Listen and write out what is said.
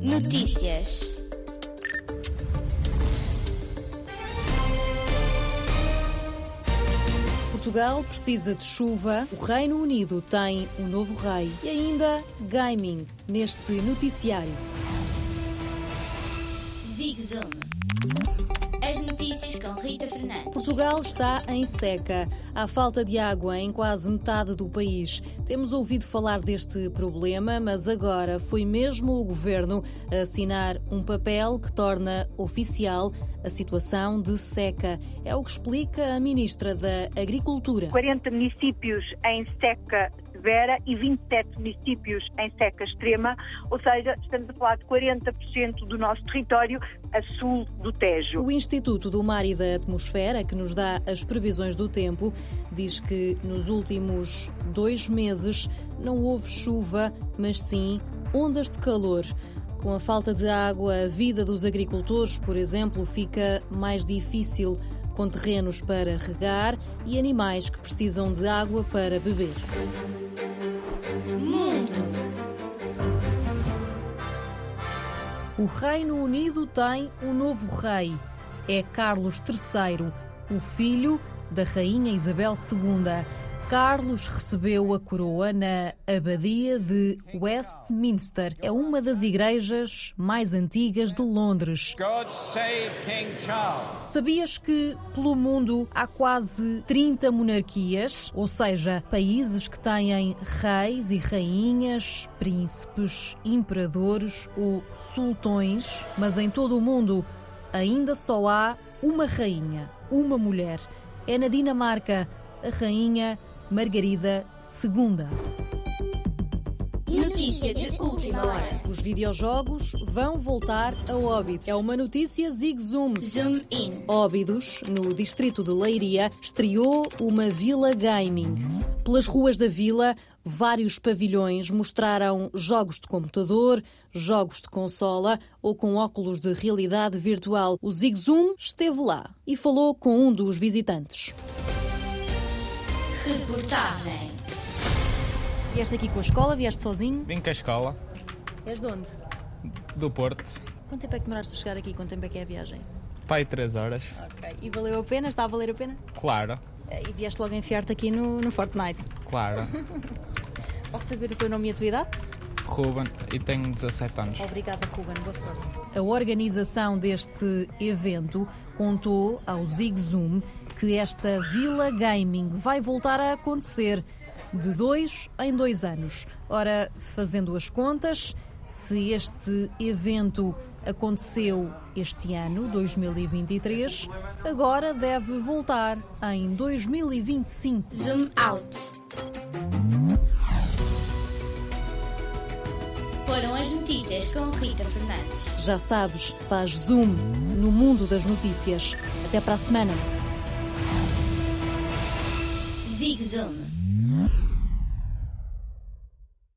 Notícias. Portugal precisa de chuva, o Reino Unido tem um novo rei e ainda gaming neste noticiário. Zig Zoom. As notícias com Rita Fernandes. Portugal está em seca. Há falta de água em quase metade do país. Temos ouvido falar deste problema, mas agora foi mesmo o governo a assinar um papel que torna oficial a situação de seca. É o que explica a ministra da Agricultura. 40 municípios em seca severa e 27 municípios em seca extrema, ou seja, estamos a falar de 40% do nosso território a sul do Tejo. O Instituto do Mar e da Atmosfera, que nos dá as previsões do tempo, diz que nos últimos dois meses não houve chuva, mas sim ondas de calor. Com a falta de água, a vida dos agricultores, por exemplo, fica mais difícil, com terrenos para regar e animais que precisam de água para beber. O Reino Unido tem um novo rei. É Carlos III, o filho da Rainha Isabel II. Carlos recebeu a coroa na Abadia de Westminster. É uma das igrejas mais antigas de Londres. Sabias que pelo mundo há quase 30 monarquias, ou seja, países que têm reis e rainhas, príncipes, imperadores ou sultões, mas em todo o mundo ainda só há uma rainha, uma mulher. É na Dinamarca, a rainha Margarida II. Notícia de última hora. Os videojogos vão voltar a Óbidos. É uma notícia Zig Zoom. Zoom in. Óbidos, no distrito de Leiria, estreou uma vila gaming. Pelas ruas da vila, vários pavilhões mostraram jogos de computador, jogos de consola ou com óculos de realidade virtual. O Zig Zoom esteve lá e falou com um dos visitantes. Reportagem. Vieste aqui com a escola? Vieste sozinho? Vim com a escola, És de onde? do Porto. Quanto tempo é que demoraste a chegar aqui? Quanto tempo é que é a viagem? Pai, 3 horas. Ok. E valeu a pena? Está a valer a pena? Claro, E vieste logo enfiar-te aqui no, no Fortnite. claro. Posso saber o teu nome e a tua idade? Ruben, e tenho 17 anos. Obrigada, Ruben. Boa sorte. A organização deste evento contou ao Zig Zoom que esta Vila Gaming vai voltar a acontecer de dois em dois anos. Ora, fazendo as contas, se este evento aconteceu este ano, 2023, agora deve voltar em 2025. Zoom out. Foram as notícias com Rita Fernandes. Já sabes, faz zoom no mundo das notícias. Até para a semana. Zig Zoom.